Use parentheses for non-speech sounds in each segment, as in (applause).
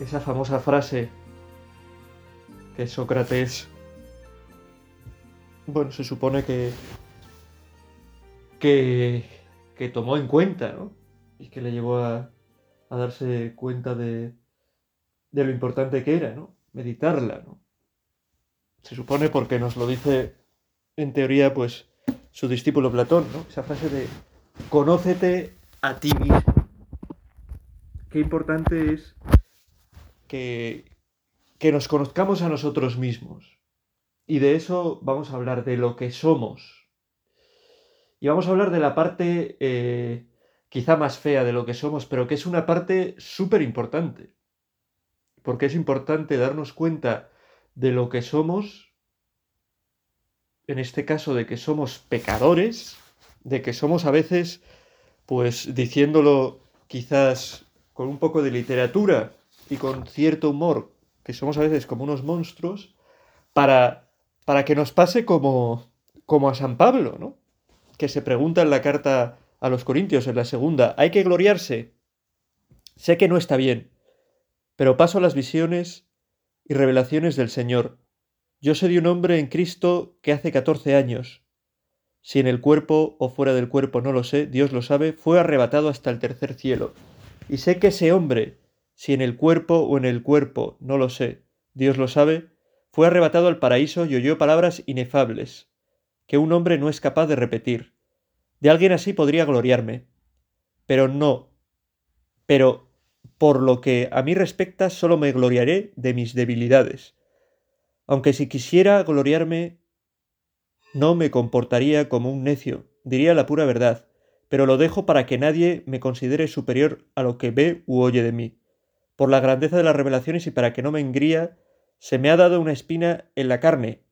esa famosa frase que Sócrates, bueno, se supone que, que, que tomó en cuenta, ¿no? Y que le llevó a, a darse cuenta de, de lo importante que era, ¿no? Meditarla, ¿no? Se supone porque nos lo dice, en teoría, pues, su discípulo Platón, ¿no? Esa frase de conócete a ti mismo. Qué importante es que, que nos conozcamos a nosotros mismos. Y de eso vamos a hablar, de lo que somos. Y vamos a hablar de la parte eh, quizá más fea de lo que somos, pero que es una parte súper importante. Porque es importante darnos cuenta de lo que somos, en este caso de que somos pecadores, de que somos a veces, pues diciéndolo quizás con un poco de literatura, y con cierto humor, que somos a veces como unos monstruos, para, para que nos pase como, como a San Pablo, ¿no? Que se pregunta en la carta a los Corintios, en la segunda, ¿hay que gloriarse? Sé que no está bien, pero paso las visiones y revelaciones del Señor. Yo sé de un hombre en Cristo que hace catorce años, si en el cuerpo o fuera del cuerpo no lo sé, Dios lo sabe, fue arrebatado hasta el tercer cielo. Y sé que ese hombre, si en el cuerpo o en el cuerpo, no lo sé, Dios lo sabe, fue arrebatado al paraíso y oyó palabras inefables, que un hombre no es capaz de repetir. De alguien así podría gloriarme. Pero no. Pero, por lo que a mí respecta, solo me gloriaré de mis debilidades. Aunque si quisiera gloriarme, no me comportaría como un necio, diría la pura verdad, pero lo dejo para que nadie me considere superior a lo que ve u oye de mí por la grandeza de las revelaciones y para que no me engría, se me ha dado una espina en la carne,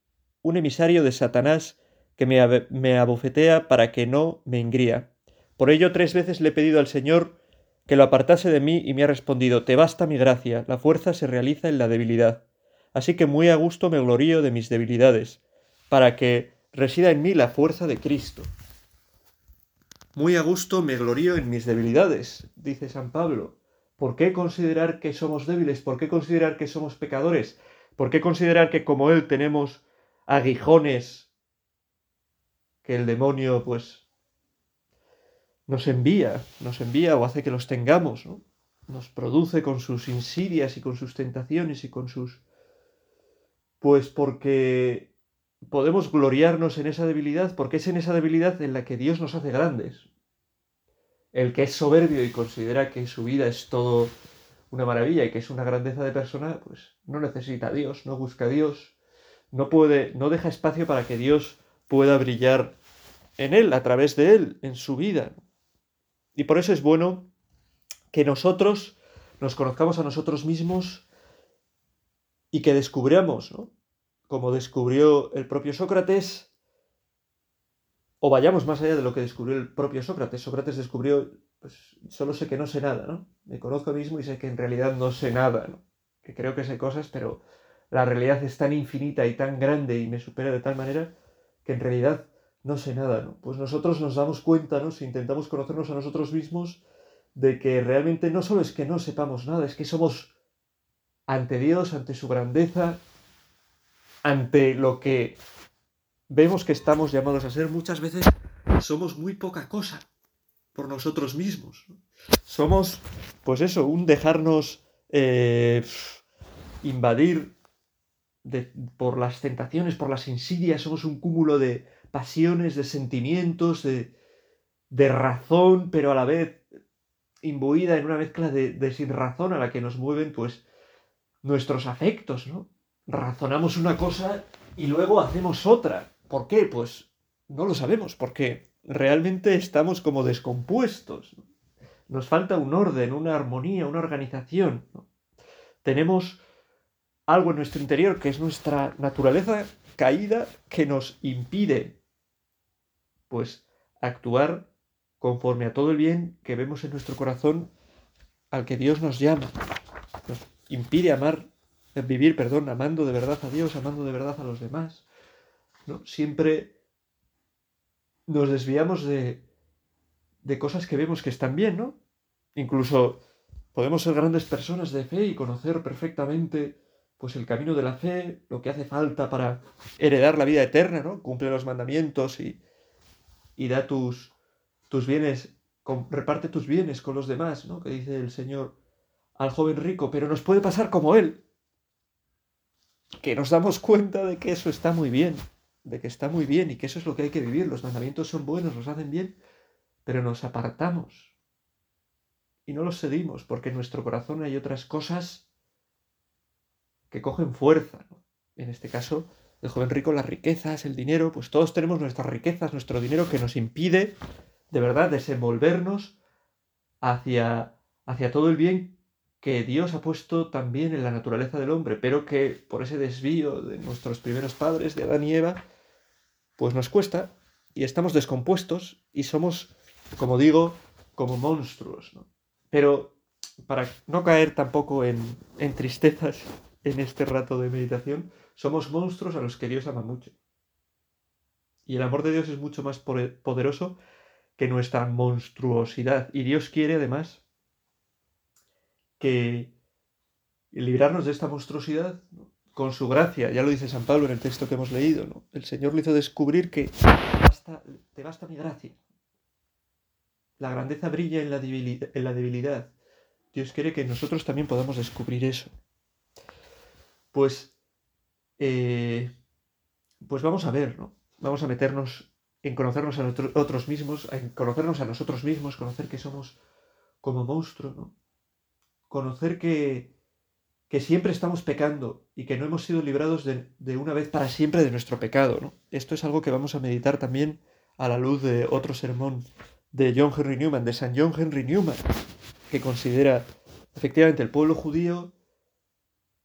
un emisario de Satanás que me, me abofetea para que no me engría. Por ello tres veces le he pedido al Señor que lo apartase de mí y me ha respondido Te basta mi gracia, la fuerza se realiza en la debilidad. Así que muy a gusto me glorío de mis debilidades, para que resida en mí la fuerza de Cristo. Muy a gusto me glorío en mis debilidades, dice San Pablo. ¿Por qué considerar que somos débiles? ¿Por qué considerar que somos pecadores? ¿Por qué considerar que como Él tenemos aguijones que el demonio pues nos envía, nos envía o hace que los tengamos, ¿no? Nos produce con sus insidias y con sus tentaciones y con sus... Pues porque podemos gloriarnos en esa debilidad, porque es en esa debilidad en la que Dios nos hace grandes el que es soberbio y considera que su vida es todo una maravilla y que es una grandeza de persona, pues no necesita a Dios, no busca a Dios, no puede, no deja espacio para que Dios pueda brillar en él, a través de él, en su vida. Y por eso es bueno que nosotros nos conozcamos a nosotros mismos y que descubramos, ¿no? Como descubrió el propio Sócrates, o vayamos más allá de lo que descubrió el propio Sócrates. Sócrates descubrió, pues solo sé que no sé nada, ¿no? Me conozco a mí mismo y sé que en realidad no sé nada, ¿no? Que creo que sé cosas, pero la realidad es tan infinita y tan grande y me supera de tal manera que en realidad no sé nada, ¿no? Pues nosotros nos damos cuenta, ¿no? Si intentamos conocernos a nosotros mismos, de que realmente no solo es que no sepamos nada, es que somos ante Dios, ante su grandeza, ante lo que vemos que estamos llamados a ser, muchas veces somos muy poca cosa por nosotros mismos. Somos, pues eso, un dejarnos eh, invadir por las tentaciones, por las insidias, somos un cúmulo de pasiones, de sentimientos, de, de razón, pero a la vez imbuida en una mezcla de, de sin razón a la que nos mueven, pues, nuestros afectos, ¿no? Razonamos una cosa y luego hacemos otra. ¿Por qué? Pues no lo sabemos, porque realmente estamos como descompuestos. nos falta un orden, una armonía, una organización. Tenemos algo en nuestro interior que es nuestra naturaleza caída que nos impide, pues, actuar conforme a todo el bien que vemos en nuestro corazón al que Dios nos llama. Nos impide amar, vivir, perdón, amando de verdad a Dios, amando de verdad a los demás. ¿No? Siempre nos desviamos de, de cosas que vemos que están bien, ¿no? Incluso podemos ser grandes personas de fe y conocer perfectamente pues el camino de la fe, lo que hace falta para heredar la vida eterna, ¿no? Cumple los mandamientos y, y da tus, tus bienes, reparte tus bienes con los demás, ¿no? Que dice el Señor al joven rico, pero nos puede pasar como él, que nos damos cuenta de que eso está muy bien, de que está muy bien y que eso es lo que hay que vivir, los mandamientos son buenos, nos hacen bien, pero nos apartamos y no los seguimos porque en nuestro corazón hay otras cosas que cogen fuerza. En este caso, el joven rico, las riquezas, el dinero, pues todos tenemos nuestras riquezas, nuestro dinero que nos impide de verdad desenvolvernos hacia, hacia todo el bien que Dios ha puesto también en la naturaleza del hombre, pero que por ese desvío de nuestros primeros padres, de Adán y Eva, pues nos cuesta y estamos descompuestos y somos como digo, como monstruos. ¿no? Pero para no caer tampoco en, en tristezas (laughs) en este rato de meditación, somos monstruos a los que Dios ama mucho. Y el amor de Dios es mucho más poderoso que nuestra monstruosidad. Y Dios quiere además que librarnos de esta monstruosidad con su gracia. Ya lo dice San Pablo en el texto que hemos leído. ¿no? El Señor le hizo descubrir que te basta mi gracia. La grandeza brilla en la, debilidad, Dios quiere que nosotros también podamos descubrir eso. Pues, eh, pues vamos a ver, ¿no? Vamos a meternos en conocernos a nosotros mismos, en conocernos a nosotros mismos, conocer que somos como monstruos, ¿no? Conocer que, que siempre estamos pecando y que no hemos sido librados de, de, una vez para siempre de nuestro pecado, ¿no? Esto es algo que vamos a meditar también a la luz de otro sermón de John Henry Newman, de San John Henry Newman, que considera efectivamente el pueblo judío,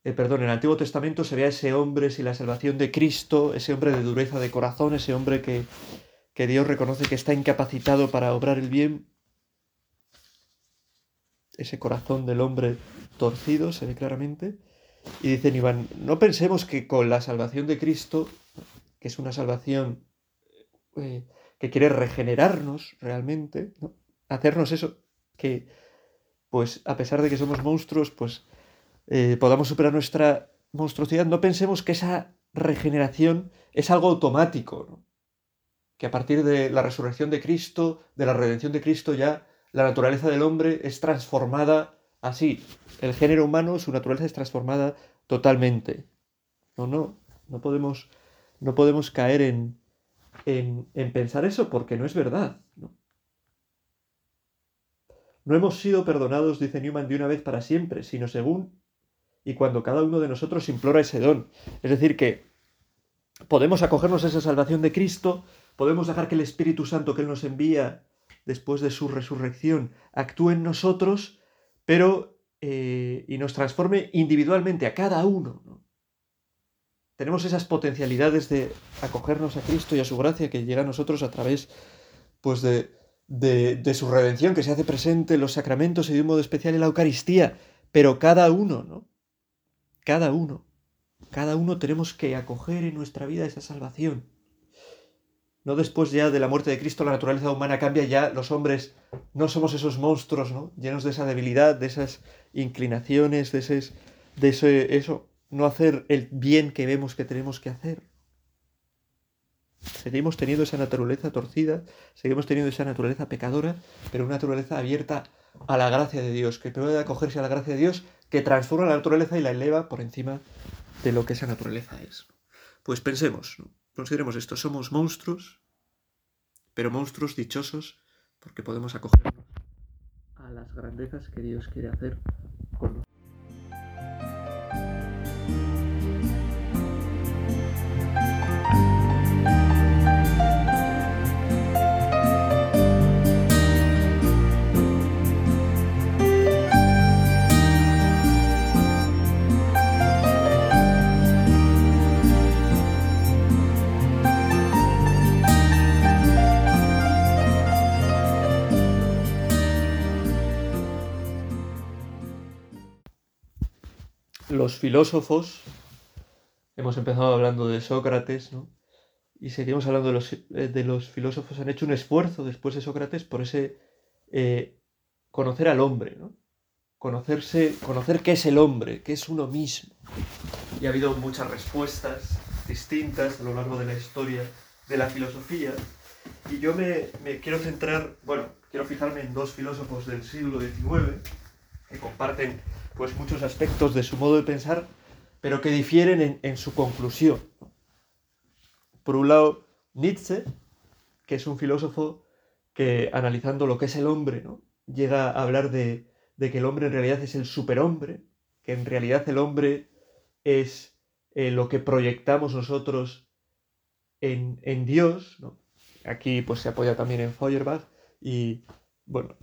eh, perdón, en el Antiguo Testamento se ve a ese hombre sin la salvación de Cristo, ese hombre de dureza de corazón, ese hombre que, que Dios reconoce que está incapacitado para obrar el bien, ese corazón del hombre torcido, se ve claramente. Y dice Iván, no pensemos que con la salvación de Cristo, que es una salvación eh, que quiere regenerarnos realmente, ¿no? hacernos eso, que pues a pesar de que somos monstruos, pues eh, podamos superar nuestra monstruosidad, no pensemos que esa regeneración es algo automático, que a partir de la resurrección de Cristo, de la redención de Cristo ya, la naturaleza del hombre es transformada así, el género humano, su naturaleza es transformada totalmente. No, no, no podemos, no podemos caer en, en, pensar eso porque no es verdad. ¿no? no hemos sido perdonados, dice Newman, de una vez para siempre, sino según y cuando cada uno de nosotros implora ese don. Es decir, que podemos acogernos a esa salvación de Cristo, podemos dejar que el Espíritu Santo que Él nos envía después de su resurrección actúe en nosotros, pero eh, y nos transforme individualmente a cada uno. ¿no? tenemos esas potencialidades de acogernos a Cristo y a su gracia que llega a nosotros a través pues de, de, su redención que se hace presente en los sacramentos y de un modo especial en la Eucaristía, pero cada uno, ¿no? Cada uno, cada uno tenemos que acoger en nuestra vida esa salvación. No después ya de la muerte de Cristo la naturaleza humana cambia, ya los hombres no somos esos monstruos, ¿no? Llenos de esa debilidad, de esas inclinaciones, de ese, de ese, eso, no hacer el bien que vemos que tenemos que hacer. Seguimos teniendo esa naturaleza torcida, seguimos teniendo esa naturaleza pecadora, pero una naturaleza abierta a la gracia de Dios, que puede acogerse a la gracia de Dios, que transforma la naturaleza y la eleva por encima de lo que esa naturaleza es. Pues pensemos, consideremos esto, somos monstruos, pero monstruos dichosos porque podemos acogernos a las grandezas que Dios quiere hacer los filósofos, hemos empezado hablando de Sócrates, ¿no? Y seguimos hablando de los, eh, de los filósofos, han hecho un esfuerzo después de Sócrates por ese eh, conocer al hombre, ¿no? Conocerse, conocer qué es el hombre, qué es uno mismo. Y ha habido muchas respuestas distintas a lo largo de la historia de la filosofía. Y yo me, me quiero centrar, bueno, quiero fijarme en dos filósofos del siglo XIX que comparten pues muchos aspectos de su modo de pensar, pero que difieren en, su conclusión. Por un lado, Nietzsche, que es un filósofo que analizando lo que es el hombre, ¿no? llega a hablar de, que el hombre en realidad es el superhombre, que en realidad el hombre es eh, lo que proyectamos nosotros en, Dios. Aquí pues se apoya también en Feuerbach y bueno,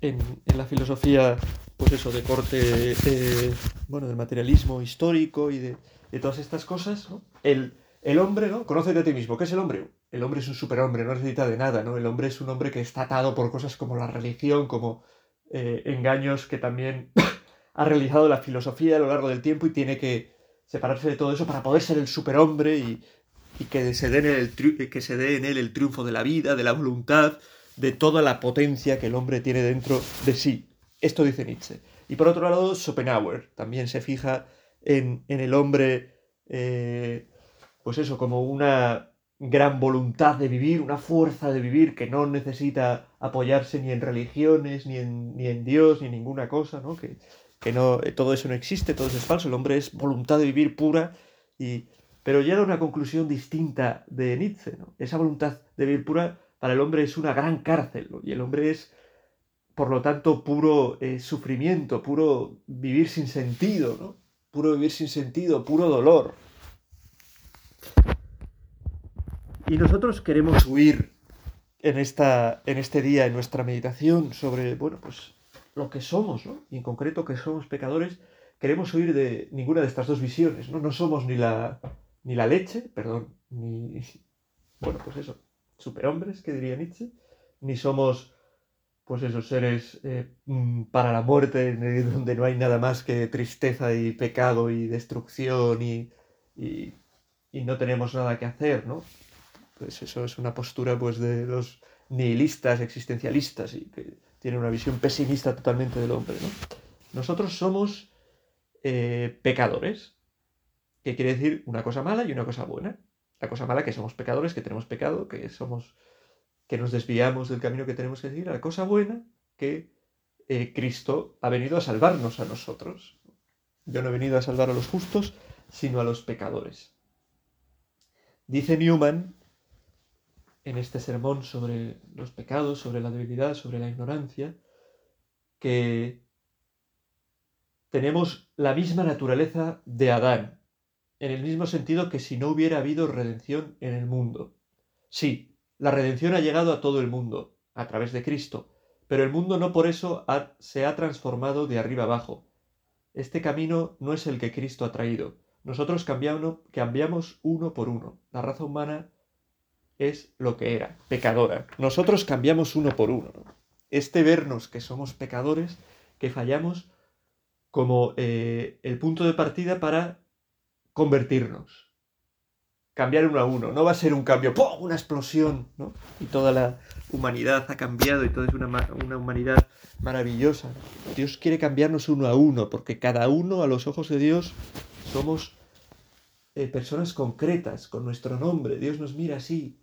en, la filosofía pues eso, de corte, bueno, del materialismo histórico y de, todas estas cosas, ¿no? El, el hombre, ¿no? Conoce a ti mismo. ¿Qué es el hombre? El hombre es un superhombre, no necesita de nada, ¿no? El hombre es un hombre que está atado por cosas como la religión, como eh, engaños que también (coughs) ha realizado la filosofía a lo largo del tiempo y tiene que separarse de todo eso para poder ser el superhombre y, y que, se dé en el que se dé en él el triunfo de la vida, de la voluntad, de toda la potencia que el hombre tiene dentro de sí. Esto dice Nietzsche. Y por otro lado, Schopenhauer también se fija en, el hombre, eh, pues eso, como una gran voluntad de vivir, una fuerza de vivir que no necesita apoyarse ni en religiones, ni en, ni en Dios, ni en ninguna cosa, ¿no? Que, que no, eh, todo eso no existe, todo eso es falso, el hombre es voluntad de vivir pura, y, pero llega a una conclusión distinta de Nietzsche, ¿no? Esa voluntad de vivir pura para el hombre es una gran cárcel, y el hombre es por lo tanto, puro eh, sufrimiento, puro vivir sin sentido, ¿no? Puro vivir sin sentido, puro dolor. Y nosotros queremos huir en, esta, en este día, en nuestra meditación sobre, bueno, pues lo que somos, ¿no? Y en concreto que somos pecadores, queremos huir de ninguna de estas dos visiones, ¿no? No somos ni la, ni la leche, perdón, ni, bueno, pues eso, superhombres, que diría Nietzsche, ni somos pues esos seres eh, mm, para la muerte, donde no hay nada más que tristeza y pecado y destrucción y, y, no tenemos nada que hacer, ¿no? Pues eso es una postura pues de los nihilistas, existencialistas y que tienen una visión pesimista totalmente del hombre, ¿no? Nosotros somos eh, pecadores, que quiere decir una cosa mala y una cosa buena. La cosa mala que somos pecadores, que tenemos pecado, que somos que nos desviamos del camino que tenemos que seguir, a la cosa buena que eh, Cristo ha venido a salvarnos a nosotros. Yo no he venido a salvar a los justos, sino a los pecadores. Dice Newman en este sermón sobre los pecados, sobre la debilidad, sobre la ignorancia, que tenemos la misma naturaleza de Adán, en el mismo sentido que si no hubiera habido redención en el mundo. Sí, la redención ha llegado a todo el mundo, a través de Cristo, pero el mundo no por eso se ha transformado de arriba abajo. Este camino no es el que Cristo ha traído. Nosotros cambiamos, cambiamos uno por uno. La raza humana es lo que era, pecadora. Nosotros cambiamos uno por uno. Este vernos que somos pecadores, que fallamos, como eh, el punto de partida para convertirnos cambiar uno a uno. No va a ser un cambio, ¡pum! una explosión, ¿no? Y toda la humanidad ha cambiado y todo es una, una humanidad maravillosa. Dios quiere cambiarnos uno a uno, porque cada uno a los ojos de Dios somos eh, personas concretas, con nuestro nombre. Dios nos mira así.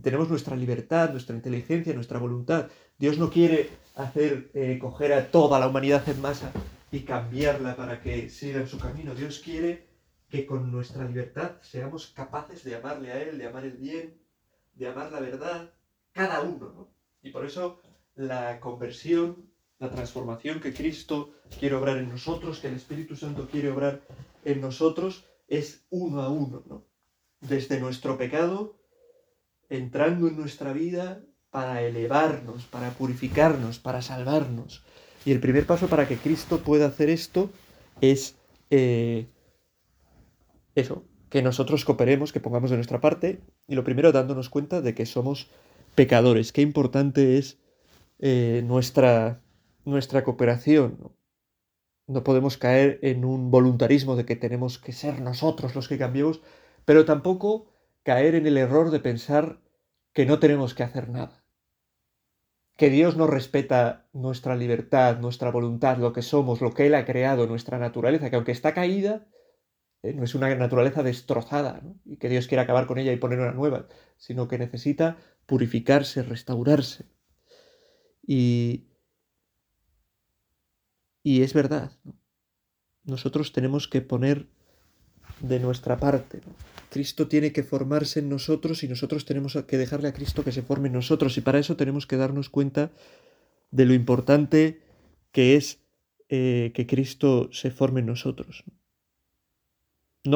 Tenemos nuestra libertad, nuestra inteligencia, nuestra voluntad. Dios no quiere hacer eh, coger a toda la humanidad en masa y cambiarla para que siga en su camino. Dios quiere que con nuestra libertad seamos capaces de amarle a Él, de amar el bien, de amar la verdad, cada uno, ¿no? Y por eso la conversión, la transformación que Cristo quiere obrar en nosotros, que el Espíritu Santo quiere obrar en nosotros, es uno a uno, ¿no? Desde nuestro pecado, entrando en nuestra vida para elevarnos, para purificarnos, para salvarnos. Y el primer paso para que Cristo pueda hacer esto es eh, eso, que nosotros cooperemos, que pongamos de nuestra parte, y lo primero dándonos cuenta de que somos pecadores. Qué importante es eh, nuestra, nuestra cooperación. No podemos caer en un voluntarismo de que tenemos que ser nosotros los que cambiemos, pero tampoco caer en el error de pensar que no tenemos que hacer nada. Que Dios no respeta nuestra libertad, nuestra voluntad, lo que somos, lo que Él ha creado, nuestra naturaleza, que aunque está caída, eh, no es una naturaleza destrozada, y que Dios quiere acabar con ella y poner una nueva, sino que necesita purificarse, restaurarse. Y, y es verdad, nosotros tenemos que poner de nuestra parte. Cristo tiene que formarse en nosotros y nosotros tenemos que dejarle a Cristo que se forme en nosotros. Y para eso tenemos que darnos cuenta de lo importante que es eh, que Cristo se forme en nosotros. No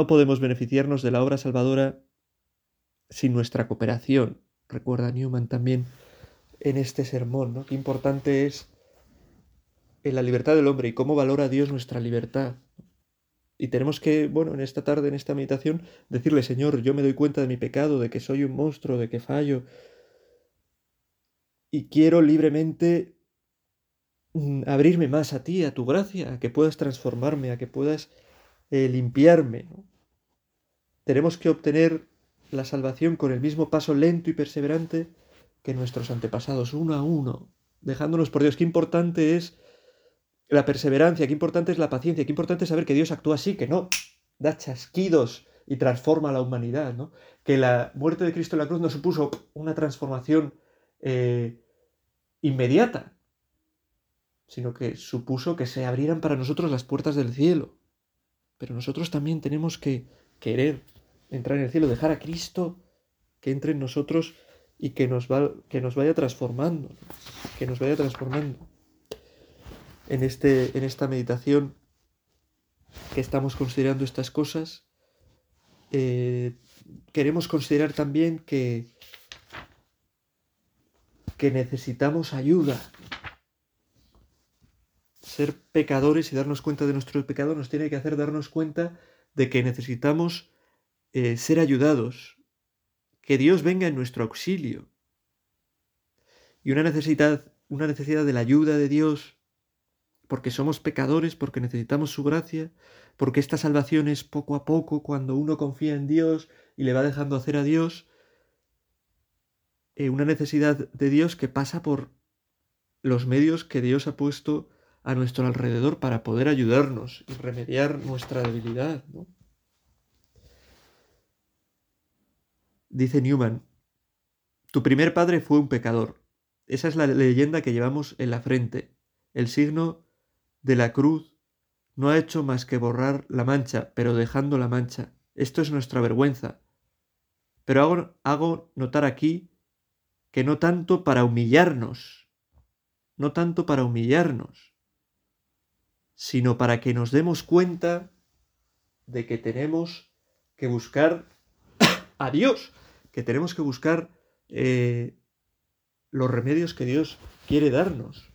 podemos beneficiarnos de la obra salvadora sin nuestra cooperación. Recuerda Newman también en este sermón, ¿no? Qué importante es en la libertad del hombre y cómo valora Dios nuestra libertad. Y tenemos que, bueno, en esta tarde, en esta meditación, decirle, Señor, yo me doy cuenta de mi pecado, de que soy un monstruo, de que fallo. Y quiero libremente mm, abrirme más a ti, a tu gracia, a que puedas transformarme, a que puedas eh, limpiarme. Tenemos que obtener la salvación con el mismo paso lento y perseverante que nuestros antepasados, uno a uno, dejándonos por Dios. Qué importante es la perseverancia, qué importante es la paciencia, qué importante es saber que Dios actúa así, que no da chasquidos y transforma a la humanidad, ¿no? Que la muerte de Cristo en la cruz no supuso una transformación eh, inmediata, sino que supuso que se abrieran para nosotros las puertas del cielo. Pero nosotros también tenemos que querer entrar en el cielo, dejar a Cristo que entre en nosotros y que nos, va, que nos vaya transformando, que nos vaya transformando en, este, en esta meditación que estamos considerando estas cosas, eh, queremos considerar también que, que necesitamos ayuda. Ser pecadores y darnos cuenta de nuestro pecado nos tiene que hacer darnos cuenta de que necesitamos eh, ser ayudados, que Dios venga en nuestro auxilio. Y una necesidad, una necesidad de la ayuda de Dios porque somos pecadores, porque necesitamos su gracia, porque esta salvación es poco a poco cuando uno confía en Dios y le va dejando hacer a Dios, eh, una necesidad de Dios que pasa por los medios que Dios ha puesto a nuestro alrededor para poder ayudarnos y remediar nuestra debilidad. Dice Newman, tu primer padre fue un pecador. Esa es la leyenda que llevamos en la frente, el signo de la cruz no ha hecho más que borrar la mancha, pero dejando la mancha. Esto es nuestra vergüenza. Pero hago, hago notar aquí que no tanto para humillarnos, no tanto para humillarnos, sino para que nos demos cuenta de que tenemos que buscar (coughs) a Dios, que tenemos que buscar eh, los remedios que Dios quiere darnos.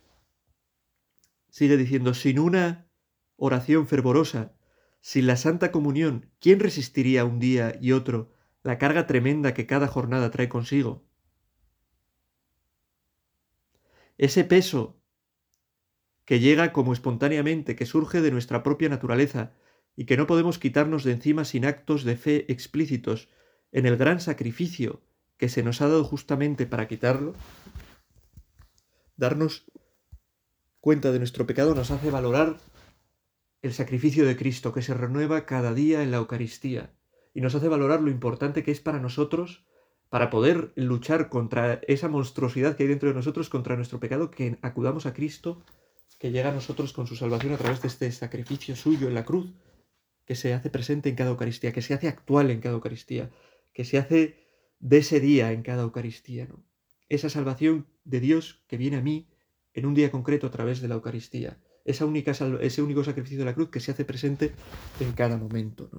Sigue diciendo, sin una oración fervorosa, sin la Santa Comunión, ¿quién resistiría un día y otro la carga tremenda que cada jornada trae consigo? Ese peso que llega como espontáneamente, que surge de nuestra propia naturaleza, y que no podemos quitarnos de encima sin actos de fe explícitos en el gran sacrificio que se nos ha dado justamente para quitarlo, darnos cuenta de nuestro pecado nos hace valorar el sacrificio de Cristo que se renueva cada día en la Eucaristía y nos hace valorar lo importante que es para nosotros para poder luchar contra esa monstruosidad que hay dentro de nosotros, contra nuestro pecado, que acudamos a Cristo, que llega a nosotros con su salvación a través de este sacrificio suyo en la cruz, que se hace presente en cada Eucaristía, que se hace actual en cada Eucaristía, que se hace de ese día en cada Eucaristía. Esa salvación de Dios que viene a mí en un día concreto a través de la Eucaristía. Esa única ese único sacrificio de la cruz que se hace presente en cada momento.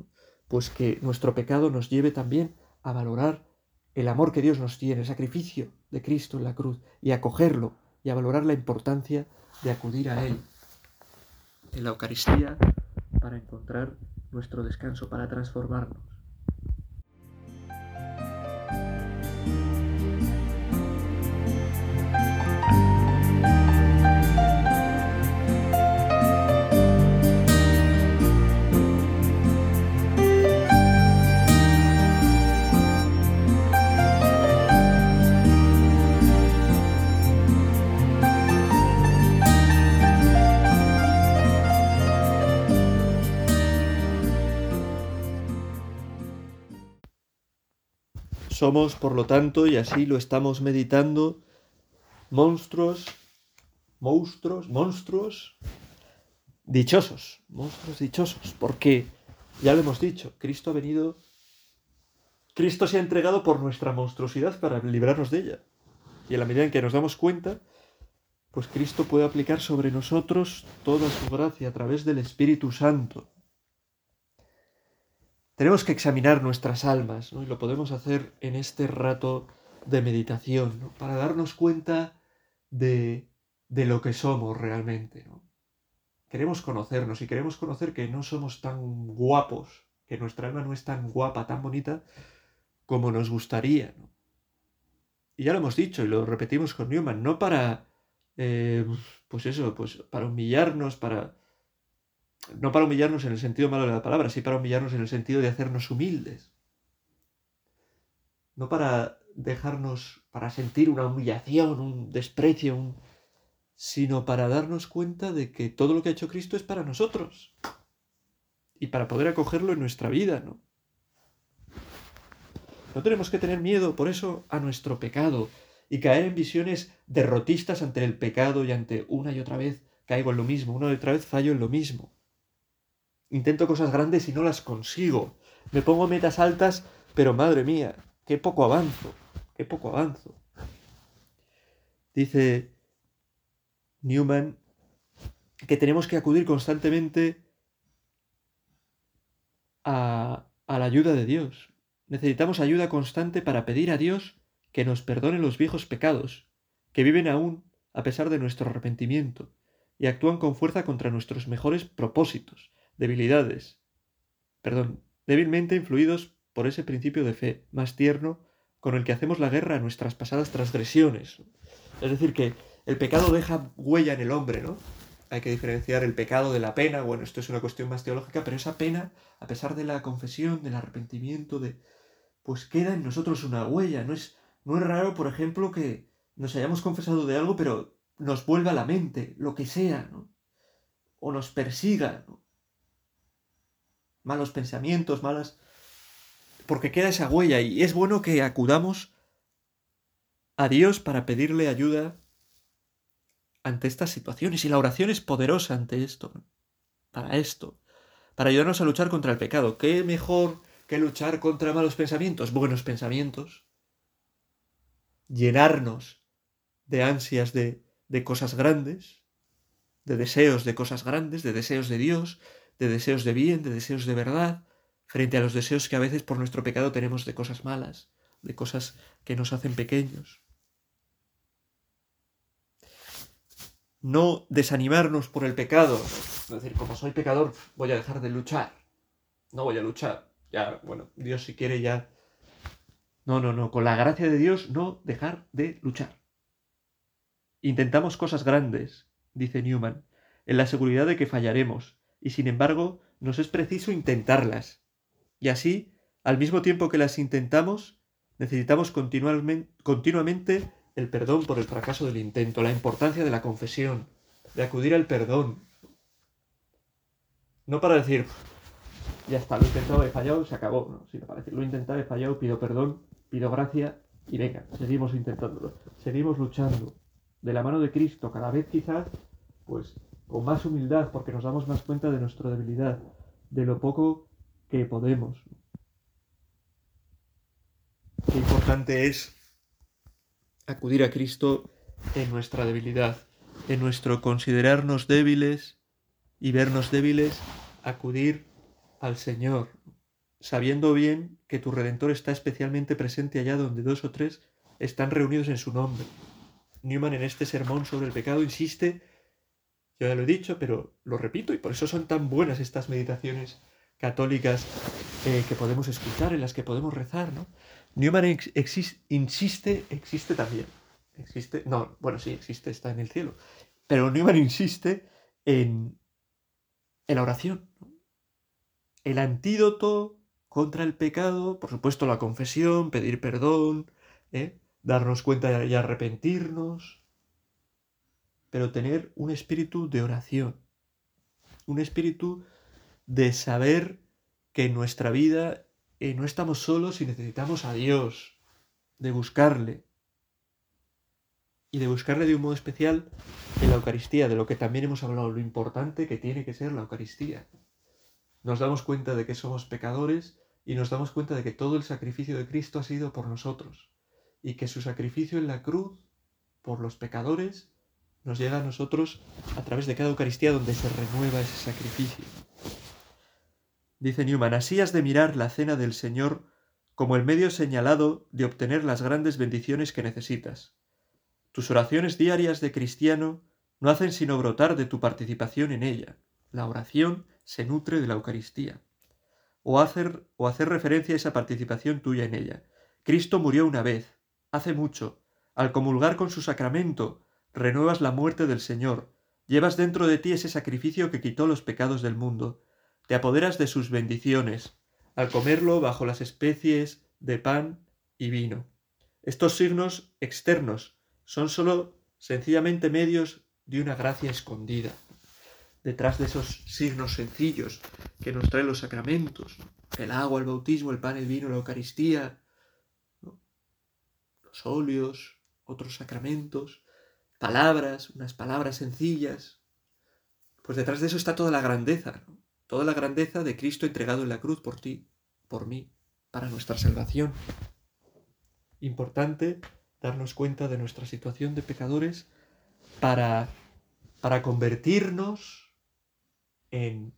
Pues que nuestro pecado nos lleve también a valorar el amor que Dios nos tiene, el sacrificio de Cristo en la cruz, y a acogerlo y a valorar la importancia de acudir a Él en la Eucaristía para encontrar nuestro descanso, para transformarnos. Somos, por lo tanto, y así lo estamos meditando, monstruos, monstruos, monstruos dichosos, monstruos dichosos, porque ya lo hemos dicho, Cristo ha venido, Cristo se ha entregado por nuestra monstruosidad para librarnos de ella. Y en la medida en que nos damos cuenta, pues Cristo puede aplicar sobre nosotros toda su gracia a través del Espíritu Santo. Tenemos que examinar nuestras almas, ¿no? y lo podemos hacer en este rato de meditación, para darnos cuenta de, de lo que somos realmente. ¿no? Queremos conocernos y queremos conocer que no somos tan guapos, que nuestra alma no es tan guapa, tan bonita como nos gustaría. ¿no? Y ya lo hemos dicho y lo repetimos con Newman, no para, eh, pues eso, pues para humillarnos, para no para humillarnos en el sentido malo de la palabra, sí para humillarnos en el sentido de hacernos humildes. No para dejarnos, para sentir una humillación, un desprecio, sino para darnos cuenta de que todo lo que ha hecho Cristo es para nosotros. Y para poder acogerlo en nuestra vida, ¿no? No tenemos que tener miedo, por eso, a nuestro pecado y caer en visiones derrotistas ante el pecado y ante una y otra vez caigo en lo mismo, una y otra vez fallo en lo mismo. Intento cosas grandes y no las consigo. Me pongo metas altas, pero madre mía, qué poco avanzo, qué poco avanzo. Dice Newman que tenemos que acudir constantemente a, a la ayuda de Dios. Necesitamos ayuda constante para pedir a Dios que nos perdone los viejos pecados, que viven aún a pesar de nuestro arrepentimiento, y actúan con fuerza contra nuestros mejores propósitos, debilidades, perdón, débilmente influidos por ese principio de fe más tierno con el que hacemos la guerra a nuestras pasadas transgresiones. Es decir, que el pecado deja huella en el hombre, ¿no? Hay que diferenciar el pecado de la pena, bueno, esto es una cuestión más teológica, pero esa pena, a pesar de la confesión, del arrepentimiento, de pues queda en nosotros una huella, no es no es raro, por ejemplo, que nos hayamos confesado de algo, pero nos vuelva a la mente, lo que sea, ¿no? O nos persiga, ¿no? Malos pensamientos, malas... Porque queda esa huella y es bueno que acudamos a Dios para pedirle ayuda ante estas situaciones. Y la oración es poderosa ante esto, para esto, para ayudarnos a luchar contra el pecado. ¿Qué mejor que luchar contra malos pensamientos? Buenos pensamientos. Llenarnos de ansias de, de cosas grandes, de deseos de cosas grandes, de deseos de Dios, de deseos de bien, de deseos de verdad, frente a los deseos que a veces por nuestro pecado tenemos de cosas malas, de cosas que nos hacen pequeños. No desanimarnos por el pecado, es decir, como soy pecador, voy a dejar de luchar. No voy a luchar. Ya, bueno, Dios si quiere ya... No, no, no, con la gracia de Dios no dejar de luchar. Intentamos cosas grandes, dice Newman, en la seguridad de que fallaremos, y sin embargo nos es preciso intentarlas. Y así, al mismo tiempo que las intentamos, necesitamos continuamente el perdón por el fracaso del intento, la importancia de la confesión, de acudir al perdón. No para decir, ya está, lo he intentado, he fallado, se acabó, no, sino para decir, lo he intentado, he fallado, pido perdón, pido gracia y venga, seguimos intentándolo, seguimos luchando de la mano de Cristo, cada vez quizás, pues con más humildad, porque nos damos más cuenta de nuestra debilidad, de lo poco que podemos. Qué importante es acudir a Cristo en nuestra debilidad, en nuestro considerarnos débiles y vernos débiles, acudir al Señor, sabiendo bien que tu Redentor está especialmente presente allá donde dos o tres están reunidos en su nombre. Newman en este sermón sobre el pecado insiste ya lo he dicho, pero lo repito y por eso son tan buenas estas meditaciones católicas eh, que podemos escuchar, en las que podemos rezar, ¿no? Newman insiste, existe también. Existe, no, bueno, sí, existe, está en el cielo. Pero Newman insiste en, en la oración. El antídoto contra el pecado, por supuesto la confesión, pedir perdón, ¿eh? darnos cuenta y arrepentirnos, pero tener un espíritu de oración, un espíritu de saber que en nuestra vida eh, no estamos solos y necesitamos a Dios, de buscarle y de buscarle de un modo especial en la Eucaristía, de lo que también hemos hablado, lo importante que tiene que ser la Eucaristía. Nos damos cuenta de que somos pecadores y nos damos cuenta de que todo el sacrificio de Cristo ha sido por nosotros y que su sacrificio en la cruz por los pecadores nos llega a nosotros a través de cada Eucaristía donde se renueva ese sacrificio. Dice Newman, así has de mirar la cena del Señor como el medio señalado de obtener las grandes bendiciones que necesitas. Tus oraciones diarias de cristiano no hacen sino brotar de tu participación en ella. La oración se nutre de la Eucaristía. O hacer, o hacer referencia a esa participación tuya en ella. Cristo murió una vez, hace mucho. Al comulgar con su sacramento, renuevas la muerte del Señor, llevas dentro de ti ese sacrificio que quitó los pecados del mundo, te apoderas de sus bendiciones, al comerlo bajo las especies de pan y vino. Estos signos externos son sólo sencillamente medios de una gracia escondida. Detrás de esos signos sencillos que nos traen los sacramentos, el agua, el bautismo, el pan, el vino, la Eucaristía, los óleos, otros sacramentos, palabras, unas palabras sencillas, pues detrás de eso está toda la grandeza, toda la grandeza de Cristo entregado en la cruz por ti, por mí, para nuestra salvación. Importante darnos cuenta de nuestra situación de pecadores para, para convertirnos en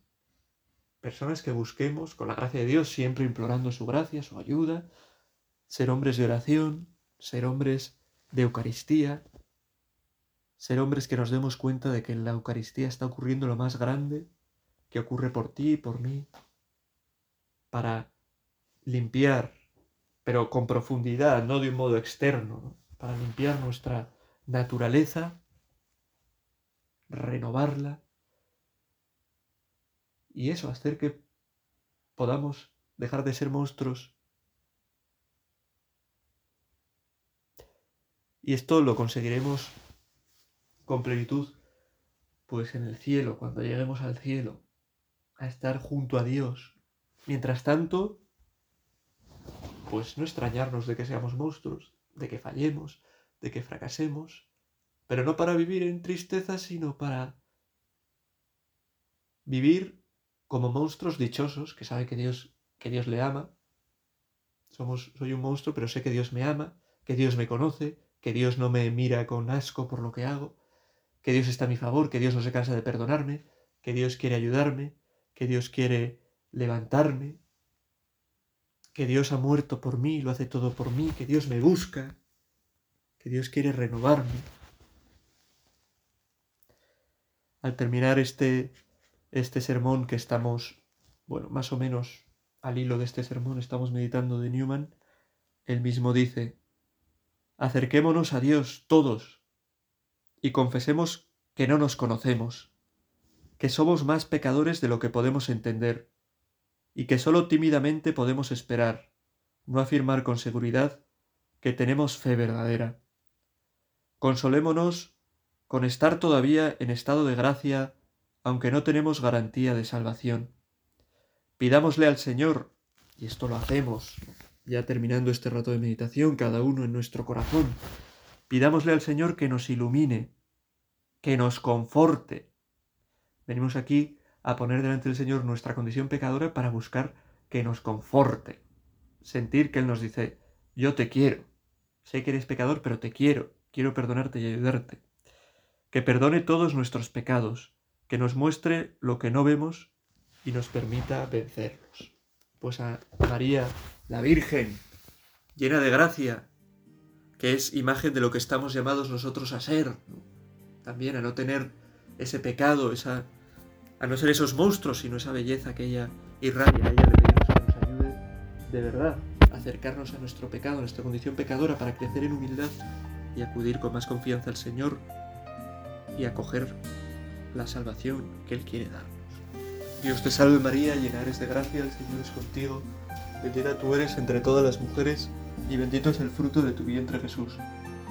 personas que busquemos, con la gracia de Dios, siempre implorando su gracia, su ayuda, ser hombres de oración, ser hombres de Eucaristía, ser hombres que nos demos cuenta de que en la Eucaristía está ocurriendo lo más grande que ocurre por ti y por mí, para limpiar pero con profundidad, no de un modo externo, para limpiar nuestra naturaleza, renovarla y eso, hacer que podamos dejar de ser monstruos. Y esto lo conseguiremos con plenitud, pues en el cielo, cuando lleguemos al cielo, a estar junto a Dios. Mientras tanto, pues no extrañarnos de que seamos monstruos, de que fallemos, de que fracasemos, pero no para vivir en tristeza, sino para vivir como monstruos dichosos, que sabe que Dios, que Dios le ama. Somos, soy un monstruo, pero sé que Dios me ama, que Dios me conoce, que Dios no me mira con asco por lo que hago, que Dios está a mi favor, que Dios no se cansa de perdonarme, que Dios quiere ayudarme, que Dios quiere levantarme, que Dios ha muerto por mí, lo hace todo por mí, que Dios me busca, que Dios quiere renovarme. Al terminar este, este sermón que estamos, bueno, más o menos al hilo de este sermón estamos meditando de Newman, él mismo dice, acerquémonos a Dios todos y confesemos que no nos conocemos, que somos más pecadores de lo que podemos entender y que sólo tímidamente podemos esperar, no afirmar con seguridad, que tenemos fe verdadera. Consolémonos con estar todavía en estado de gracia, aunque no tenemos garantía de salvación. Pidámosle al Señor, y esto lo hacemos, ya terminando este rato de meditación, cada uno en nuestro corazón, pidámosle al Señor que nos ilumine, que nos conforte. Venimos aquí a poner delante del Señor nuestra condición pecadora para buscar que nos conforte. Sentir que Él nos dice, yo te quiero. Sé que eres pecador, pero te quiero. Quiero perdonarte y ayudarte. Que perdone todos nuestros pecados, que nos muestre lo que no vemos y nos permita vencerlos. Pues a María, la Virgen, llena de gracia, que es imagen de lo que estamos llamados nosotros a ser, también a no tener ese pecado, esa a no ser esos monstruos, sino esa belleza que ella irradia. A ella le pedimos que nos ayude de verdad a acercarnos a nuestro pecado, a nuestra condición pecadora, para crecer en humildad y acudir con más confianza al Señor y acoger la salvación que Él quiere darnos. Dios te salve María, llena eres de gracia, el Señor es contigo, bendita tú eres entre todas las mujeres y bendito es el fruto de tu vientre Jesús.